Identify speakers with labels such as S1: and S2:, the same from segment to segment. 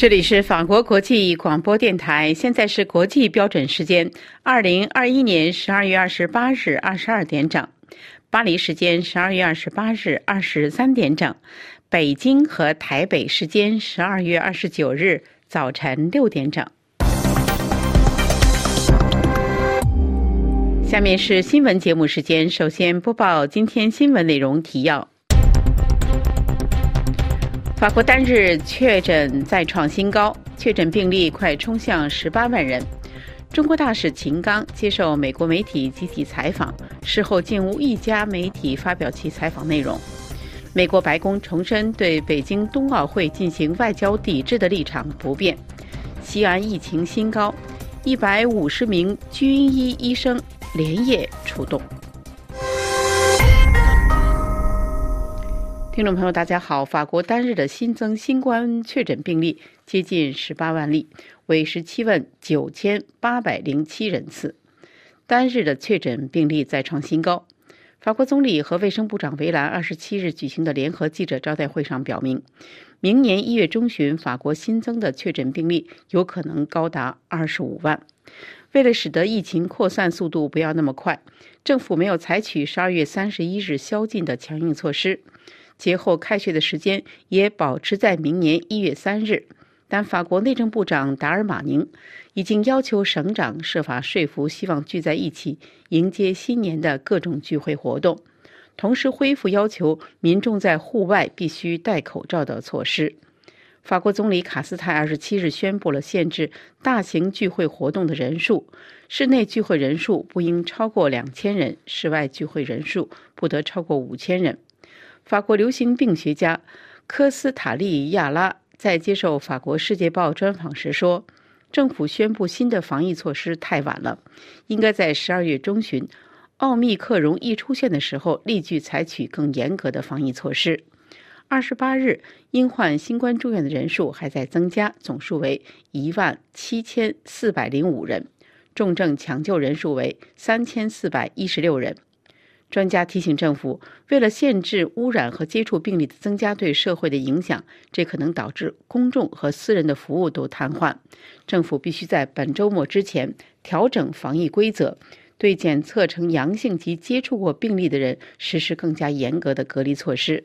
S1: 这里是法国国际广播电台，现在是国际标准时间二零二一年十二月二十八日二十二点整，巴黎时间十二月二十八日二十三点整，北京和台北时间十二月二十九日早晨六点整。下面是新闻节目时间，首先播报今天新闻内容提要。法国单日确诊再创新高，确诊病例快冲向十八万人。中国大使秦刚接受美国媒体集体采访，事后竟无一家媒体发表其采访内容。美国白宫重申对北京冬奥会进行外交抵制的立场不变。西安疫情新高，一百五十名军医医生连夜出动。听众朋友，大家好。法国单日的新增新冠确诊病例接近十八万例，为十七万九千八百零七人次，单日的确诊病例再创新高。法国总理和卫生部长维兰二十七日举行的联合记者招待会上表明，明年一月中旬，法国新增的确诊病例有可能高达二十五万。为了使得疫情扩散速度不要那么快，政府没有采取十二月三十一日宵禁的强硬措施。节后开学的时间也保持在明年一月三日，但法国内政部长达尔马宁已经要求省长设法说服希望聚在一起迎接新年的各种聚会活动，同时恢复要求民众在户外必须戴口罩的措施。法国总理卡斯泰二十七日宣布了限制大型聚会活动的人数，室内聚会人数不应超过两千人，室外聚会人数不得超过五千人。法国流行病学家科斯塔利亚拉在接受法国《世界报》专访时说：“政府宣布新的防疫措施太晚了，应该在十二月中旬，奥密克戎一出现的时候立即采取更严格的防疫措施。”二十八日，因患新冠住院的人数还在增加，总数为一万七千四百零五人，重症抢救人数为三千四百一十六人。专家提醒政府，为了限制污染和接触病例的增加对社会的影响，这可能导致公众和私人的服务都瘫痪。政府必须在本周末之前调整防疫规则，对检测呈阳性及接触过病例的人实施更加严格的隔离措施。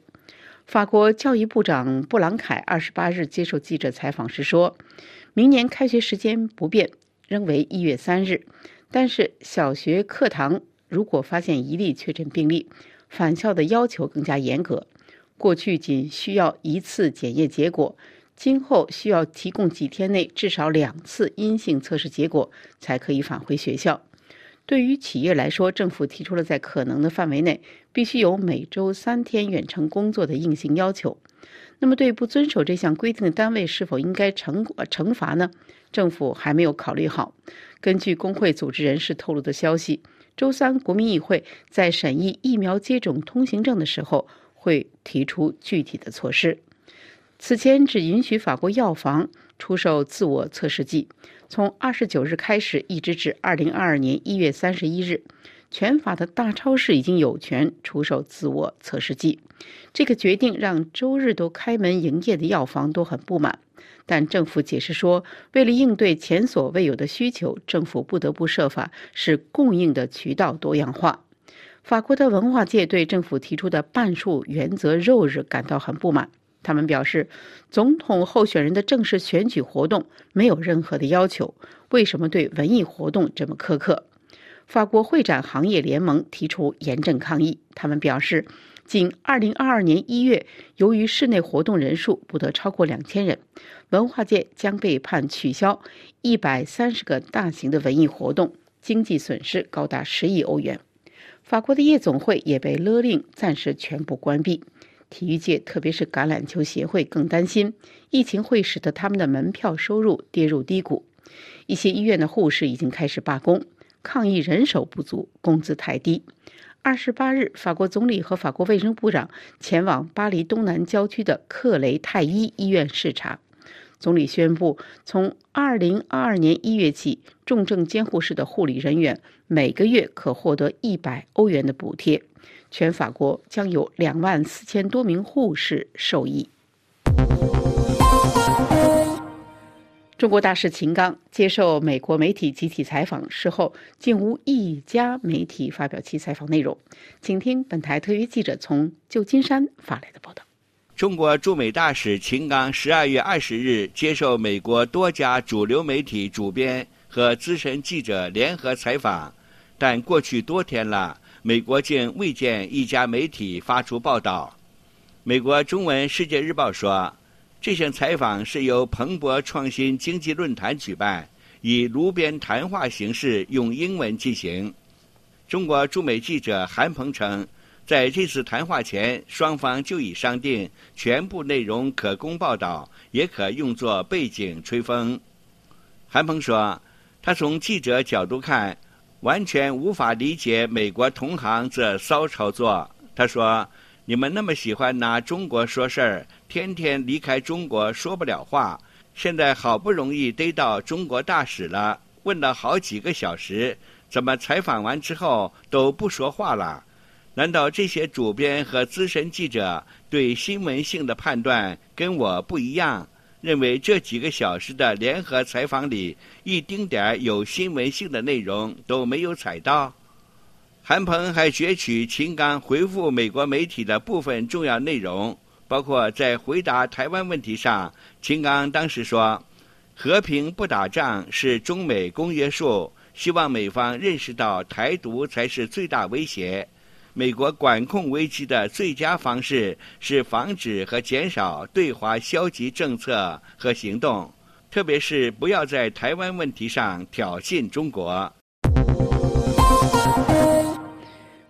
S1: 法国教育部长布朗凯二十八日接受记者采访时说：“明年开学时间不变，仍为一月三日，但是小学课堂。”如果发现一例确诊病例，返校的要求更加严格。过去仅需要一次检验结果，今后需要提供几天内至少两次阴性测试结果才可以返回学校。对于企业来说，政府提出了在可能的范围内必须有每周三天远程工作的硬性要求。那么，对不遵守这项规定的单位是否应该惩惩罚呢？政府还没有考虑好。根据工会组织人士透露的消息。周三，国民议会在审议疫苗接种通行证的时候，会提出具体的措施。此前只允许法国药房出售自我测试剂，从二十九日开始，一直至二零二二年一月三十一日，全法的大超市已经有权出售自我测试剂。这个决定让周日都开门营业的药房都很不满。但政府解释说，为了应对前所未有的需求，政府不得不设法使供应的渠道多样化。法国的文化界对政府提出的半数原则肉日感到很不满。他们表示，总统候选人的正式选举活动没有任何的要求，为什么对文艺活动这么苛刻？法国会展行业联盟提出严正抗议，他们表示。仅2022年1月，由于室内活动人数不得超过两千人，文化界将被判取消130个大型的文艺活动，经济损失高达10亿欧元。法国的夜总会也被勒令暂时全部关闭。体育界，特别是橄榄球协会更担心，疫情会使得他们的门票收入跌入低谷。一些医院的护士已经开始罢工，抗议人手不足、工资太低。二十八日，法国总理和法国卫生部长前往巴黎东南郊区的克雷泰伊医院视察。总理宣布，从二零二二年一月起，重症监护室的护理人员每个月可获得一百欧元的补贴，全法国将有两万四千多名护士受益。中国大使秦刚接受美国媒体集体采访事后，竟无一家媒体发表其采访内容。请听本台特约记者从旧金山发来的报道。
S2: 中国驻美大使秦刚十二月二十日接受美国多家主流媒体主编和资深记者联合采访，但过去多天了，美国竟未见一家媒体发出报道。美国中文《世界日报》说。这项采访是由彭博创新经济论坛举办，以炉边谈话形式用英文进行。中国驻美记者韩鹏称，在这次谈话前，双方就已商定全部内容可供报道，也可用作背景吹风。韩鹏说，他从记者角度看，完全无法理解美国同行这骚操作。他说。你们那么喜欢拿中国说事儿，天天离开中国说不了话。现在好不容易逮到中国大使了，问了好几个小时，怎么采访完之后都不说话了？难道这些主编和资深记者对新闻性的判断跟我不一样？认为这几个小时的联合采访里一丁点儿有新闻性的内容都没有采到？韩鹏还攫取秦刚回复美国媒体的部分重要内容，包括在回答台湾问题上，秦刚当时说：“和平不打仗是中美公约数，希望美方认识到台独才是最大威胁。美国管控危机的最佳方式是防止和减少对华消极政策和行动，特别是不要在台湾问题上挑衅中国。”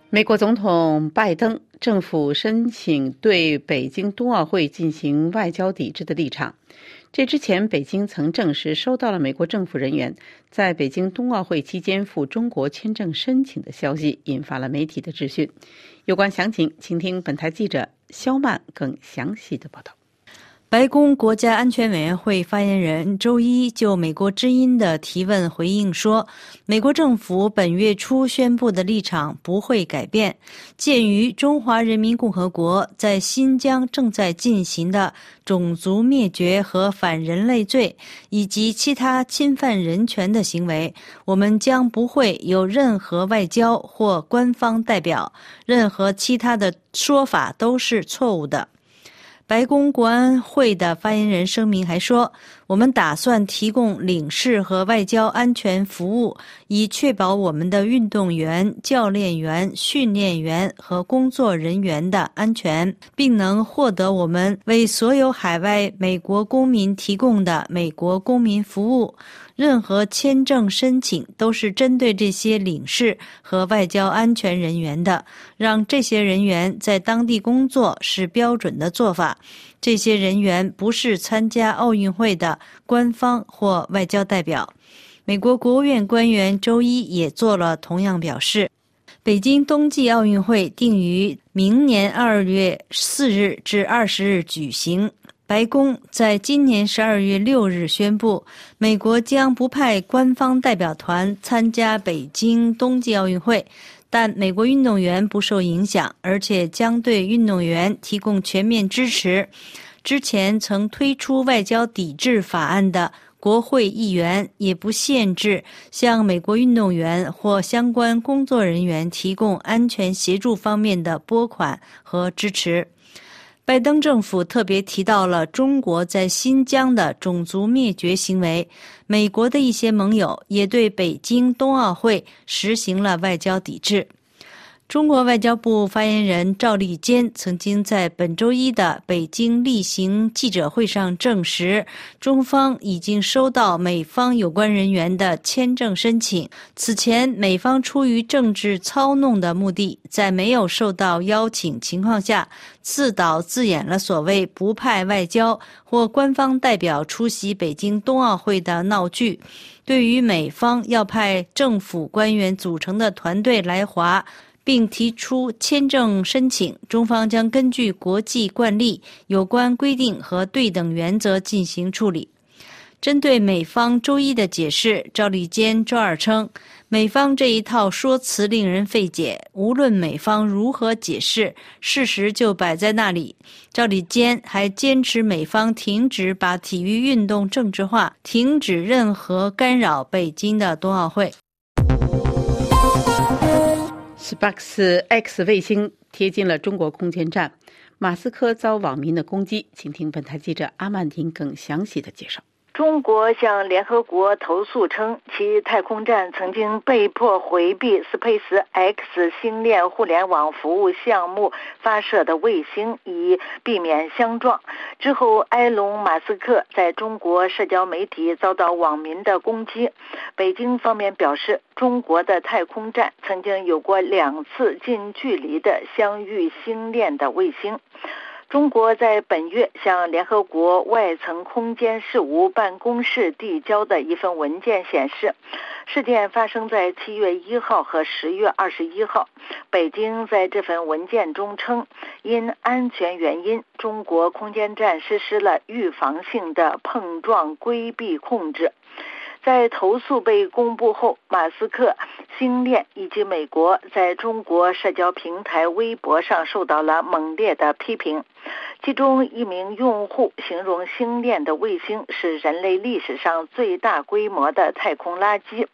S1: 美国总统拜登政府申请对北京冬奥会进行外交抵制的立场。这之前，北京曾证实收到了美国政府人员在北京冬奥会期间赴中国签证申请的消息，引发了媒体的质询。有关详情，请听本台记者肖曼更详细的报道。
S3: 白宫国家安全委员会发言人周一就美国之音的提问回应说：“美国政府本月初宣布的立场不会改变。鉴于中华人民共和国在新疆正在进行的种族灭绝和反人类罪，以及其他侵犯人权的行为，我们将不会有任何外交或官方代表。任何其他的说法都是错误的。”白宫国安会的发言人声明还说：“我们打算提供领事和外交安全服务，以确保我们的运动员、教练员、训练员和工作人员的安全，并能获得我们为所有海外美国公民提供的美国公民服务。”任何签证申请都是针对这些领事和外交安全人员的，让这些人员在当地工作是标准的做法。这些人员不是参加奥运会的官方或外交代表。美国国务院官员周一也做了同样表示。北京冬季奥运会定于明年二月四日至二十日举行。白宫在今年十二月六日宣布，美国将不派官方代表团参加北京冬季奥运会，但美国运动员不受影响，而且将对运动员提供全面支持。之前曾推出外交抵制法案的国会议员也不限制向美国运动员或相关工作人员提供安全协助方面的拨款和支持。拜登政府特别提到了中国在新疆的种族灭绝行为，美国的一些盟友也对北京冬奥会实行了外交抵制。中国外交部发言人赵立坚曾经在本周一的北京例行记者会上证实，中方已经收到美方有关人员的签证申请。此前，美方出于政治操弄的目的，在没有受到邀请情况下，自导自演了所谓不派外交或官方代表出席北京冬奥会的闹剧。对于美方要派政府官员组成的团队来华，并提出签证申请，中方将根据国际惯例、有关规定和对等原则进行处理。针对美方周一的解释，赵立坚周二称，美方这一套说辞令人费解，无论美方如何解释，事实就摆在那里。赵立坚还坚持美方停止把体育运动政治化，停止任何干扰北京的冬奥会。
S1: Space X 卫星贴近了中国空间站，马斯克遭网民的攻击，请听本台记者阿曼婷更详细的介绍。
S4: 中国向联合国投诉称，其太空站曾经被迫回避 Space X 星链互联网服务项目发射的卫星，以避免相撞。之后，埃隆·马斯克在中国社交媒体遭到网民的攻击。北京方面表示，中国的太空站曾经有过两次近距离的相遇星链的卫星。中国在本月向联合国外层空间事务办公室递交的一份文件显示，事件发生在七月一号和十月二十一号。北京在这份文件中称，因安全原因，中国空间站实施了预防性的碰撞规避控制。在投诉被公布后，马斯克、星链以及美国在中国社交平台微博上受到了猛烈的批评。其中一名用户形容星链的卫星是人类历史上最大规模的太空垃圾，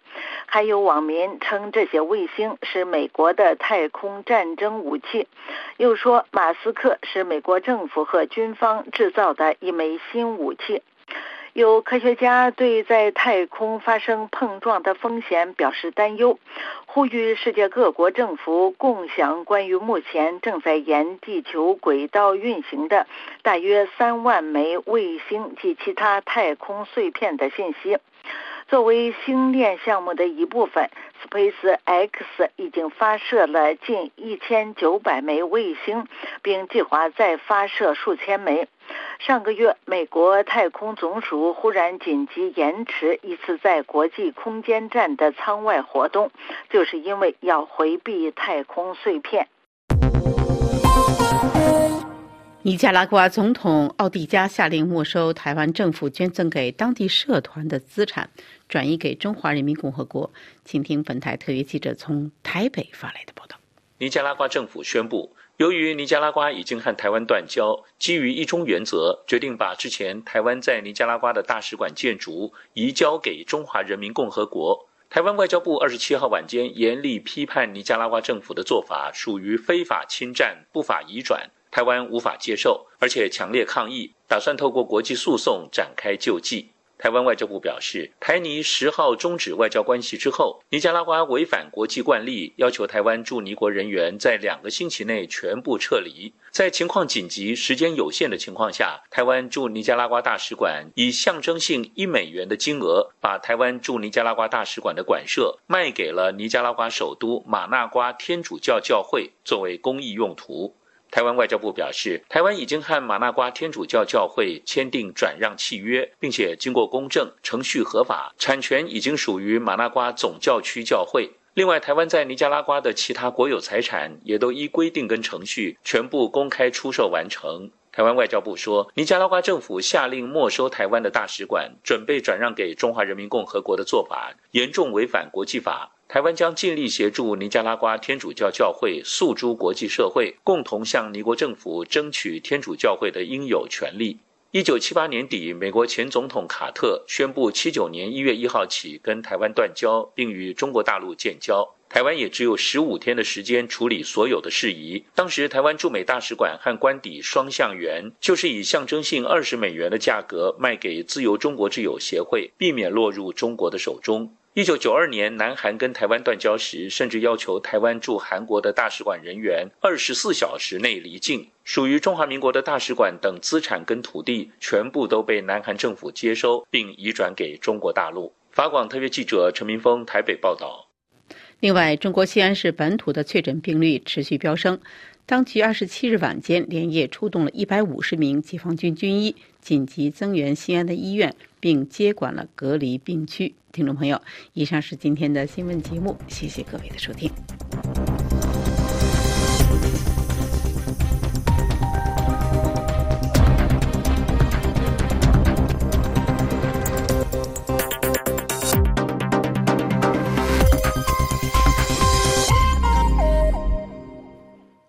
S4: 还有网民称这些卫星是美国的太空战争武器，又说马斯克是美国政府和军方制造的一枚新武器。有科学家对在太空发生碰撞的风险表示担忧，呼吁世界各国政府共享关于目前正在沿地球轨道运行的大约三万枚卫星及其他太空碎片的信息。作为星链项目的一部分，Space X 已经发射了近一千九百枚卫星，并计划再发射数千枚。上个月，美国太空总署忽然紧急延迟一次在国际空间站的舱外活动，就是因为要回避太空碎片。
S1: 尼加拉瓜总统奥蒂加下令没收台湾政府捐赠给当地社团的资产，转移给中华人民共和国。请听本台特约记者从台北发来的报道。
S5: 尼加拉瓜政府宣布。由于尼加拉瓜已经和台湾断交，基于一中原则，决定把之前台湾在尼加拉瓜的大使馆建筑移交给中华人民共和国。台湾外交部二十七号晚间严厉批判尼加拉瓜政府的做法属于非法侵占、不法移转，台湾无法接受，而且强烈抗议，打算透过国际诉讼展开救济。台湾外交部表示，台尼十号终止外交关系之后，尼加拉瓜违反国际惯例，要求台湾驻尼国人员在两个星期内全部撤离。在情况紧急、时间有限的情况下，台湾驻尼加拉瓜大使馆以象征性一美元的金额，把台湾驻尼加拉瓜大使馆的馆舍卖给了尼加拉瓜首都马纳瓜天主教教会，作为公益用途。台湾外交部表示，台湾已经和马纳瓜天主教教会签订转让契约，并且经过公证，程序合法，产权已经属于马纳瓜总教区教会。另外，台湾在尼加拉瓜的其他国有财产也都依规定跟程序全部公开出售完成。台湾外交部说，尼加拉瓜政府下令没收台湾的大使馆，准备转让给中华人民共和国的做法，严重违反国际法。台湾将尽力协助尼加拉瓜天主教教会诉诸国际社会，共同向尼国政府争取天主教会的应有权利。一九七八年底，美国前总统卡特宣布，七九年一月一号起跟台湾断交，并与中国大陆建交。台湾也只有十五天的时间处理所有的事宜。当时，台湾驻美大使馆和官邸双向圆就是以象征性二十美元的价格卖给自由中国之友协会，避免落入中国的手中。一九九二年，南韩跟台湾断交时，甚至要求台湾驻韩国的大使馆人员二十四小时内离境。属于中华民国的大使馆等资产跟土地，全部都被南韩政府接收并移转给中国大陆。法广特约记者陈明峰台北报道。
S1: 另外，中国西安市本土的确诊病例持续飙升，当局二十七日晚间连夜出动了一百五十名解放军军医，紧急增援西安的医院，并接管了隔离病区。听众朋友以上是今天的新闻节目谢谢各位的收听。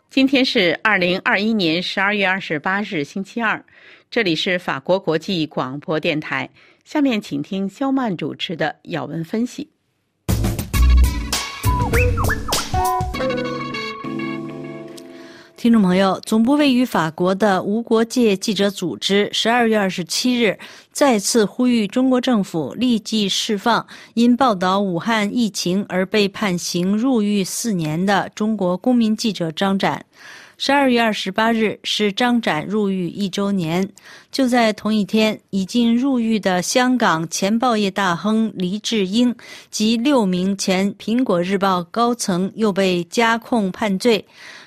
S1: 今天是二零二一年十二月二十八日星期二。这里是法国国际广播电台。下面请听肖曼主持的要闻分析。
S3: 听众朋友，总部位于法国的无国界记者组织十二月二十七日再次呼吁中国政府立即释放因报道武汉疫情而被判刑入狱四年的中国公民记者张展。十二月二十八日是张展入狱一周年。就在同一天，已经入狱的香港前报业大亨黎智英及六名前苹果日报高层又被加控判罪。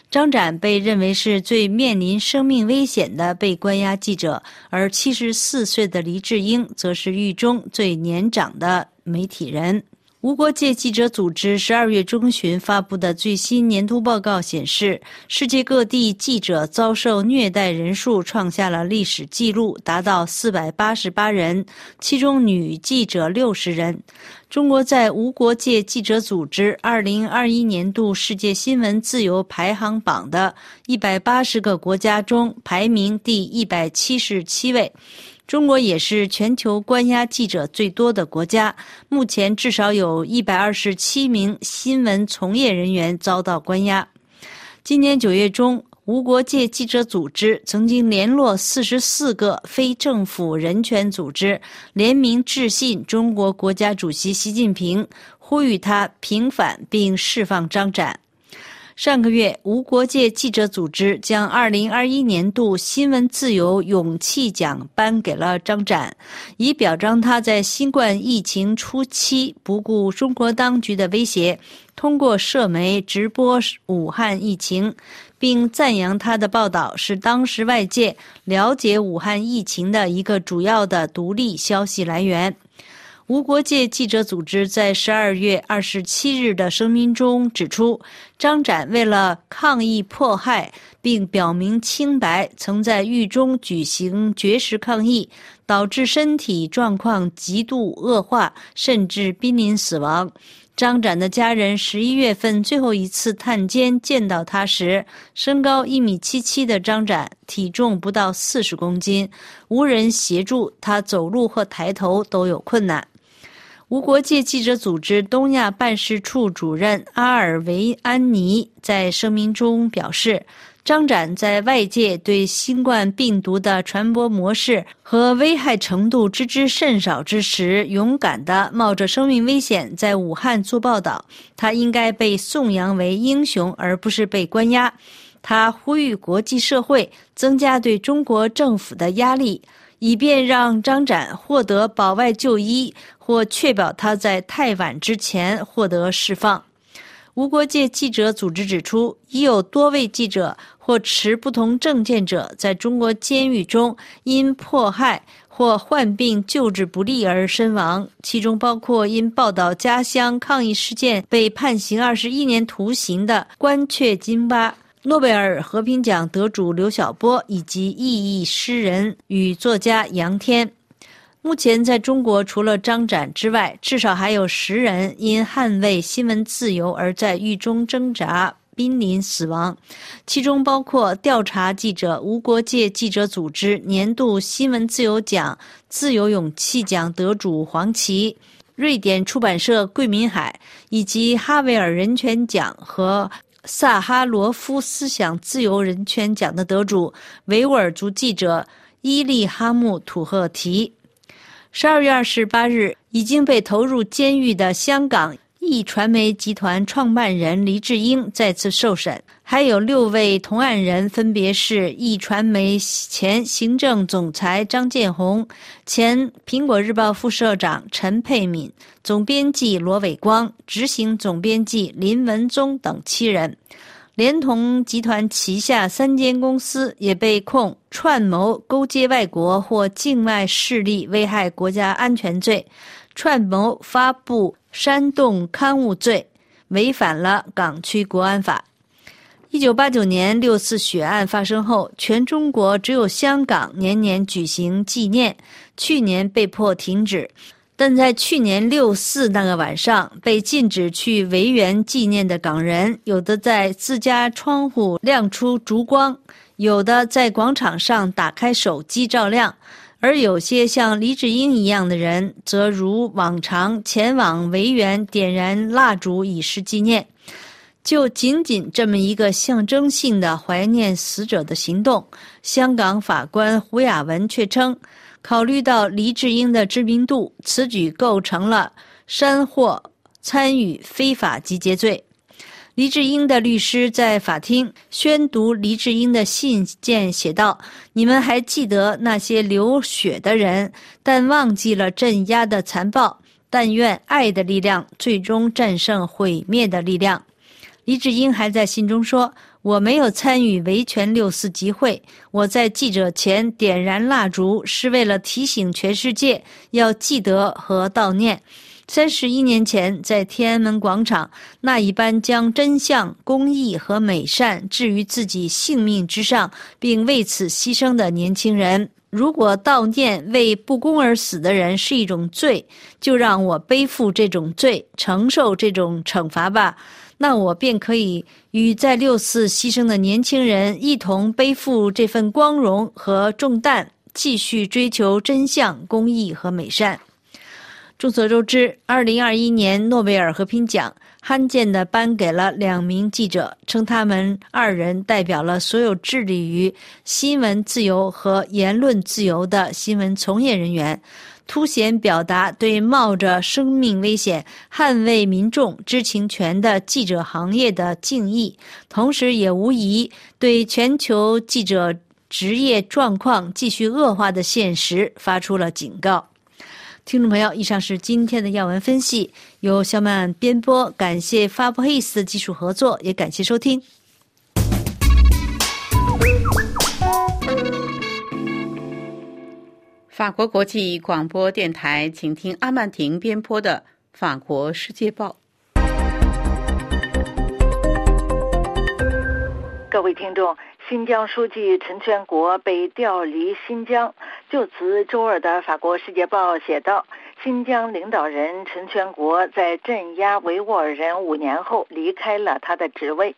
S3: 张展被认为是最面临生命危险的被关押记者，而七十四岁的黎智英则是狱中最年长的媒体人。无国界记者组织十二月中旬发布的最新年度报告显示，世界各地记者遭受虐待人数创下了历史记录，达到四百八十八人，其中女记者六十人。中国在无国界记者组织二零二一年度世界新闻自由排行榜的一百八十个国家中排名第一百七十七位。中国也是全球关押记者最多的国家，目前至少有一百二十七名新闻从业人员遭到关押。今年九月中，无国界记者组织曾经联络四十四个非政府人权组织，联名致信中国国家主席习近平，呼吁他平反并释放张展。上个月，无国界记者组织将2021年度新闻自由勇气奖颁给了张展，以表彰他在新冠疫情初期不顾中国当局的威胁，通过社媒直播武汉疫情，并赞扬他的报道是当时外界了解武汉疫情的一个主要的独立消息来源。无国界记者组织在十二月二十七日的声明中指出，张展为了抗议迫害，并表明清白，曾在狱中举行绝食抗议，导致身体状况极度恶化，甚至濒临死亡。张展的家人十一月份最后一次探监见到他时，身高一米七七的张展体重不到四十公斤，无人协助他走路或抬头都有困难。无国界记者组织东亚办事处主任阿尔维安尼在声明中表示：“张展在外界对新冠病毒的传播模式和危害程度知之甚少之时，勇敢地冒着生命危险在武汉做报道。他应该被颂扬为英雄，而不是被关押。”他呼吁国际社会增加对中国政府的压力。以便让张展获得保外就医，或确保他在太晚之前获得释放。无国界记者组织指出，已有多位记者或持不同政见者在中国监狱中因迫害或患病救治不力而身亡，其中包括因报道家乡抗议事件被判刑二十一年徒刑的关雀金巴。诺贝尔和平奖得主刘晓波以及异议诗人与作家杨天，目前在中国除了张展之外，至少还有十人因捍卫新闻自由而在狱中挣扎，濒临死亡。其中包括调查记者无国界记者组织年度新闻自由奖自由勇气奖得主黄琦，瑞典出版社桂民海，以及哈维尔人权奖和。萨哈罗夫思想自由人权奖的得主维吾尔族记者伊利哈木土赫提，十二月二十八日已经被投入监狱的香港易传媒集团创办人黎智英再次受审。还有六位同案人，分别是易传媒前行政总裁张建宏、前苹果日报副社长陈佩敏、总编辑罗伟光、执行总编辑林文宗等七人，连同集团旗下三间公司也被控串谋勾结外国或境外势力危害国家安全罪、串谋发布煽动刊物罪，违反了港区国安法。一九八九年六四血案发生后，全中国只有香港年年举行纪念，去年被迫停止。但在去年六四那个晚上，被禁止去维园纪念的港人，有的在自家窗户亮出烛光，有的在广场上打开手机照亮，而有些像黎智英一样的人，则如往常前往维园点燃蜡烛以示纪念。就仅仅这么一个象征性的怀念死者的行动，香港法官胡雅文却称。考虑到黎智英的知名度，此举构成了煽惑参与非法集结罪。黎智英的律师在法庭宣读黎智英的信件，写道：“你们还记得那些流血的人，但忘记了镇压的残暴。但愿爱的力量最终战胜毁灭的力量。”黎智英还在信中说。我没有参与维权六四集会。我在记者前点燃蜡烛，是为了提醒全世界要记得和悼念三十一年前在天安门广场那一班将真相、公义和美善置于自己性命之上，并为此牺牲的年轻人。如果悼念为不公而死的人是一种罪，就让我背负这种罪，承受这种惩罚吧。那我便可以与在六四牺牲的年轻人一同背负这份光荣和重担，继续追求真相、公义和美善。众所周知，二零二一年诺贝尔和平奖罕见地颁给了两名记者，称他们二人代表了所有致力于新闻自由和言论自由的新闻从业人员。凸显表达对冒着生命危险捍卫民众知情权的记者行业的敬意，同时也无疑对全球记者职业状况继续恶化的现实发出了警告。听众朋友，以上是今天的要闻分析，由肖曼编播，感谢发布 h 斯的技术合作，也感谢收听。
S1: 法国国际广播电台，请听阿曼婷编播的《法国世界报》。
S4: 各位听众，新疆书记陈全国被调离新疆。就此，周二的《法国世界报》写道：新疆领导人陈全国在镇压维吾尔人五年后离开了他的职位。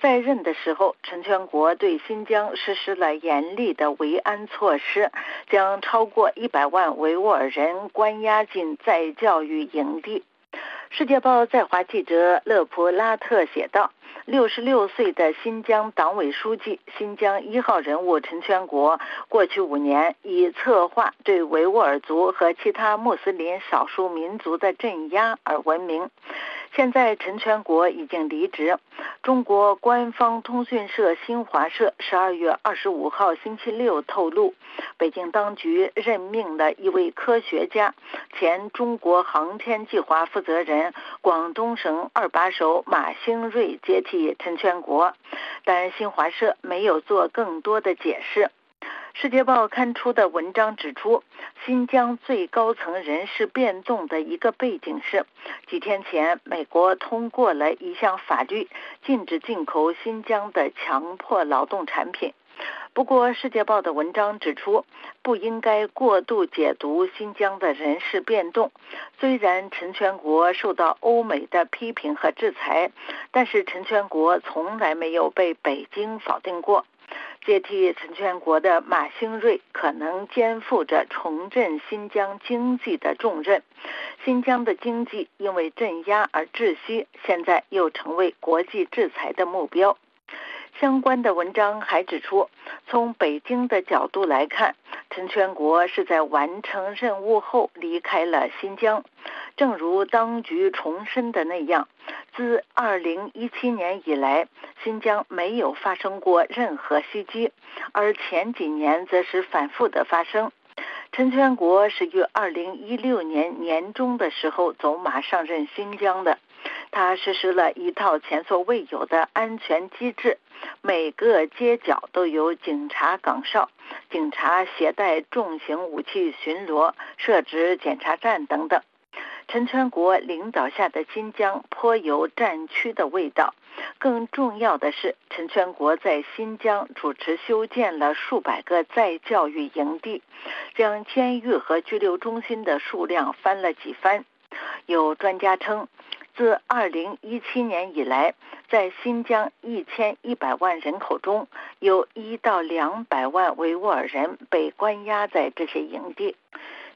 S4: 在任的时候，陈全国对新疆实施了严厉的维安措施，将超过一百万维吾尔人关押进再教育营地。《世界报》在华记者勒普拉特写道：“六十六岁的新疆党委书记、新疆一号人物陈全国，过去五年以策划对维吾尔族和其他穆斯林少数民族的镇压而闻名。”现在陈全国已经离职。中国官方通讯社新华社十二月二十五号星期六透露，北京当局任命的一位科学家、前中国航天计划负责人、广东省二把手马兴瑞接替陈全国，但新华社没有做更多的解释。《世界报》刊出的文章指出，新疆最高层人事变动的一个背景是，几天前美国通过了一项法律，禁止进口新疆的强迫劳动产品。不过，《世界报》的文章指出，不应该过度解读新疆的人事变动。虽然陈全国受到欧美的批评和制裁，但是陈全国从来没有被北京否定过。接替陈全国的马兴瑞可能肩负着重振新疆经济的重任。新疆的经济因为镇压而窒息，现在又成为国际制裁的目标。相关的文章还指出，从北京的角度来看，陈全国是在完成任务后离开了新疆。正如当局重申的那样，自2017年以来，新疆没有发生过任何袭击，而前几年则是反复的发生。陈全国是于2016年年中的时候走马上任新疆的。他实施了一套前所未有的安全机制，每个街角都有警察岗哨，警察携带重型武器巡逻，设置检查站等等。陈全国领导下的新疆颇有战区的味道。更重要的是，陈全国在新疆主持修建了数百个再教育营地，将监狱和拘留中心的数量翻了几番。有专家称，自2017年以来，在新疆1100万人口中，有一到两百万维吾尔人被关押在这些营地。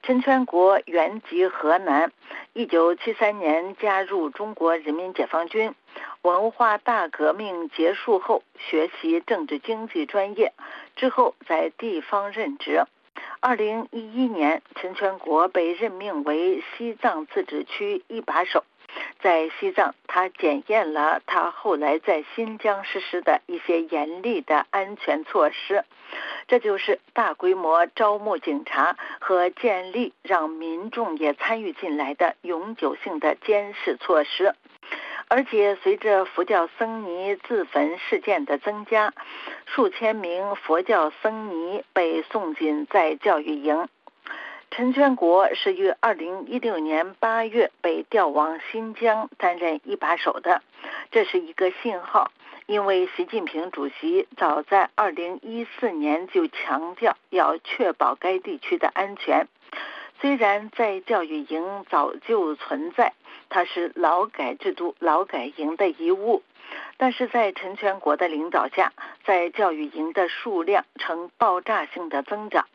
S4: 陈全国原籍河南，1973年加入中国人民解放军。文化大革命结束后，学习政治经济专业，之后在地方任职。二零一一年，陈全国被任命为西藏自治区一把手。在西藏，他检验了他后来在新疆实施的一些严厉的安全措施，这就是大规模招募警察和建立让民众也参与进来的永久性的监视措施。而且，随着佛教僧尼自焚事件的增加，数千名佛教僧尼被送进在教育营。陈全国是于二零一六年八月被调往新疆担任一把手的，这是一个信号，因为习近平主席早在二零一四年就强调要确保该地区的安全。虽然在教育营早就存在。它是劳改制度、劳改营的遗物，但是在陈全国的领导下，在教育营的数量呈爆炸性的增长，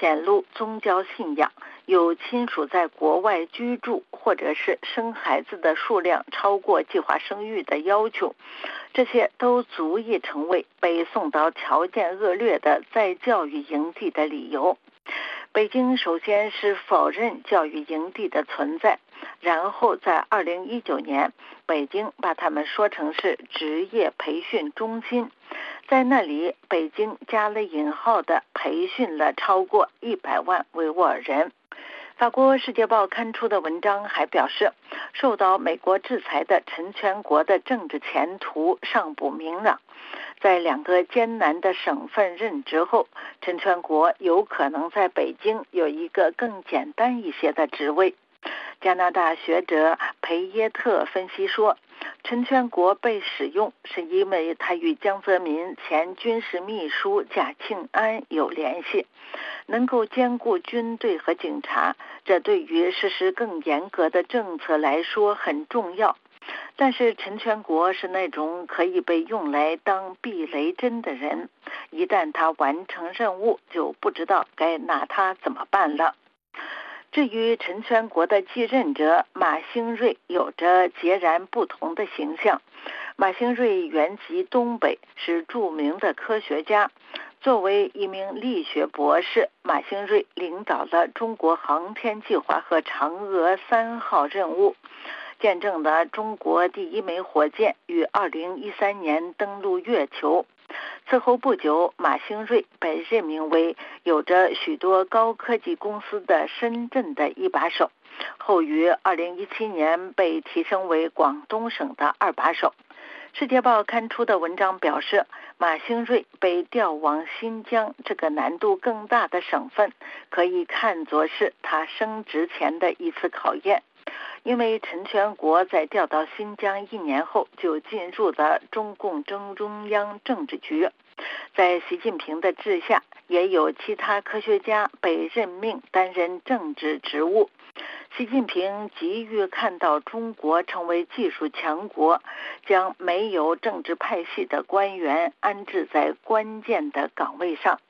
S4: 显露宗教信仰，有亲属在国外居住，或者是生孩子的数量超过计划生育的要求，这些都足以成为被送到条件恶劣的在教育营地的理由。北京首先是否认教育营地的存在。然后在二零一九年，北京把他们说成是职业培训中心，在那里，北京加了引号的培训了超过一百万维吾尔人。法国《世界报》刊出的文章还表示，受到美国制裁的陈全国的政治前途尚不明朗。在两个艰难的省份任职后，陈全国有可能在北京有一个更简单一些的职位。加拿大学者裴耶特分析说，陈全国被使用是因为他与江泽民前军事秘书贾庆安有联系，能够兼顾军队和警察，这对于实施更严格的政策来说很重要。但是陈全国是那种可以被用来当避雷针的人，一旦他完成任务，就不知道该拿他怎么办了。至于陈全国的继任者马兴瑞，有着截然不同的形象。马兴瑞原籍东北，是著名的科学家。作为一名力学博士，马兴瑞领导了中国航天计划和嫦娥三号任务，见证了中国第一枚火箭于2013年登陆月球。此后不久，马兴瑞被任命为有着许多高科技公司的深圳的一把手，后于2017年被提升为广东省的二把手。《世界报》刊出的文章表示，马兴瑞被调往新疆这个难度更大的省份，可以看作是他升职前的一次考验。因为陈全国在调到新疆一年后就进入了中共中中央政治局，在习近平的治下，也有其他科学家被任命担任政治职务。习近平急于看到中国成为技术强国，将没有政治派系的官员安置在关键的岗位上。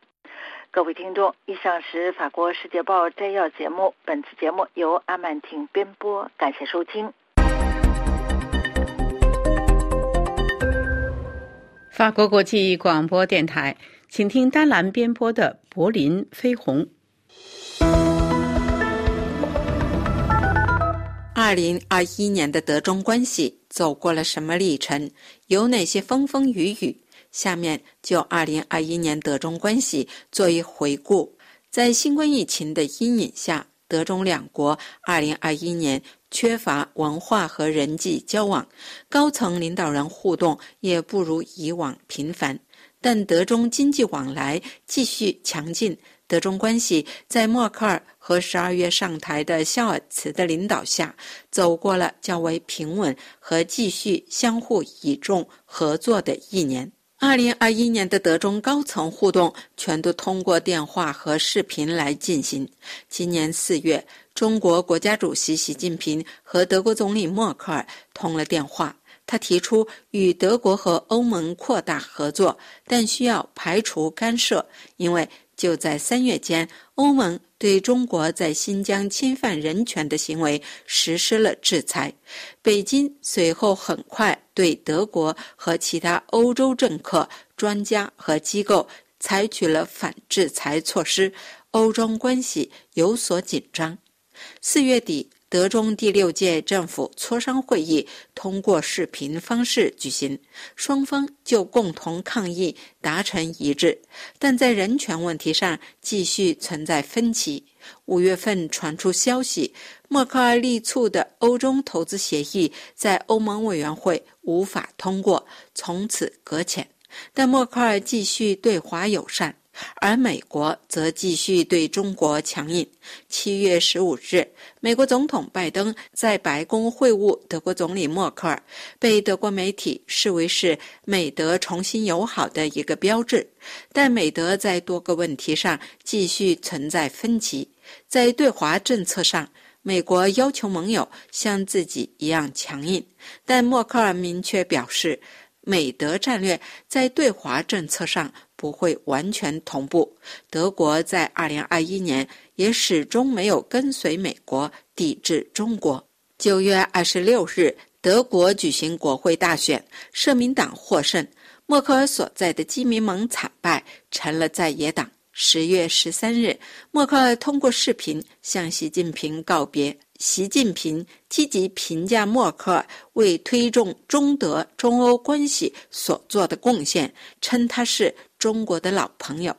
S4: 各位听众，以上是法国《世界报》摘要节目。本次节目由阿曼婷编播，感谢收听。
S1: 法国国际广播电台，请听丹兰编播的《柏林飞鸿》。
S6: 二零二一年的德中关系走过了什么历程？有哪些风风雨雨？下面就二零二一年德中关系做一回顾。在新冠疫情的阴影下，德中两国二零二一年缺乏文化和人际交往，高层领导人互动也不如以往频繁。但德中经济往来继续强劲，德中关系在默克尔和十二月上台的肖尔茨的领导下，走过了较为平稳和继续相互倚重合作的一年。二零二一年的德中高层互动全都通过电话和视频来进行。今年四月，中国国家主席习近平和德国总理默克尔通了电话。他提出与德国和欧盟扩大合作，但需要排除干涉，因为就在三月间，欧盟对中国在新疆侵犯人权的行为实施了制裁。北京随后很快对德国和其他欧洲政客、专家和机构采取了反制裁措施，欧中关系有所紧张。四月底。德中第六届政府磋商会议通过视频方式举行，双方就共同抗疫达成一致，但在人权问题上继续存在分歧。五月份传出消息，默克尔力促的欧中投资协议在欧盟委员会无法通过，从此搁浅。但默克尔继续对华友善。而美国则继续对中国强硬。七月十五日，美国总统拜登在白宫会晤德国总理默克尔，被德国媒体视为是美德重新友好的一个标志。但美德在多个问题上继续存在分歧。在对华政策上，美国要求盟友像自己一样强硬，但默克尔明确表示，美德战略在对华政策上。不会完全同步。德国在二零二一年也始终没有跟随美国抵制中国。九月二十六日，德国举行国会大选，社民党获胜，默克尔所在的基民盟惨败，成了在野党。十月十三日，默克尔通过视频向习近平告别。习近平积极评价默克尔为推动中德、中欧关系所做的贡献，称他是。中国的老朋友，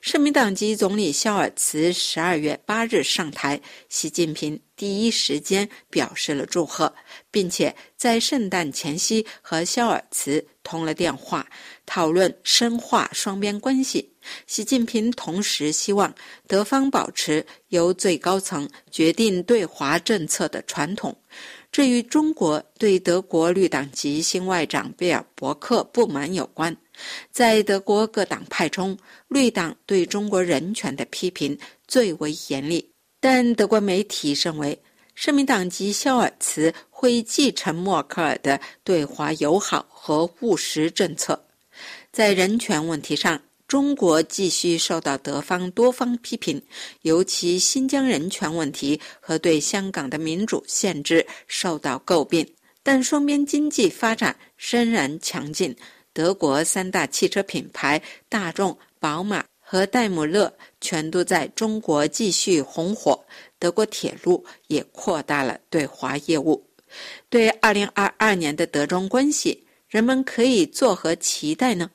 S6: 社民党籍总理肖尔茨十二月八日上台，习近平第一时间表示了祝贺，并且在圣诞前夕和肖尔茨通了电话，讨论深化双边关系。习近平同时希望德方保持由最高层决定对华政策的传统。这与中国对德国绿党籍新外长贝尔伯克不满有关。在德国各党派中，绿党对中国人权的批评最为严厉。但德国媒体认为，社民党籍肖尔茨会继承默克尔的对华友好和务实政策。在人权问题上，中国继续受到德方多方批评，尤其新疆人权问题和对香港的民主限制受到诟病。但双边经济发展仍然强劲，德国三大汽车品牌大众、宝马和戴姆勒全都在中国继续红火。德国铁路也扩大了对华业务。对二零二二年的德中关系，人们可以作何期待呢？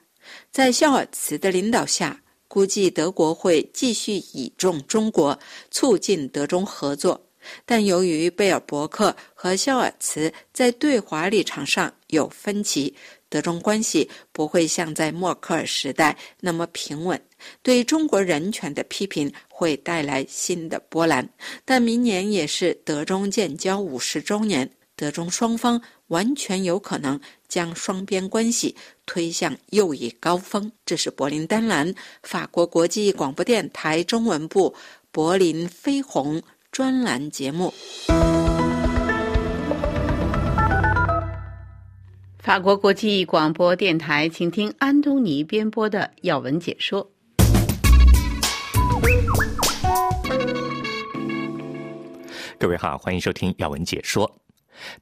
S6: 在肖尔茨的领导下，估计德国会继续倚重中国，促进德中合作。但由于贝尔伯克和肖尔茨在对华立场上有分歧，德中关系不会像在默克尔时代那么平稳。对中国人权的批评会带来新的波澜。但明年也是德中建交五十周年，德中双方完全有可能。将双边关系推向又一高峰。这是柏林丹兰法国国际广播电台中文部柏林飞鸿专栏节目。
S1: 法国国际广播电台，请听安东尼编播的要闻解说。
S7: 各位好，欢迎收听要闻解说。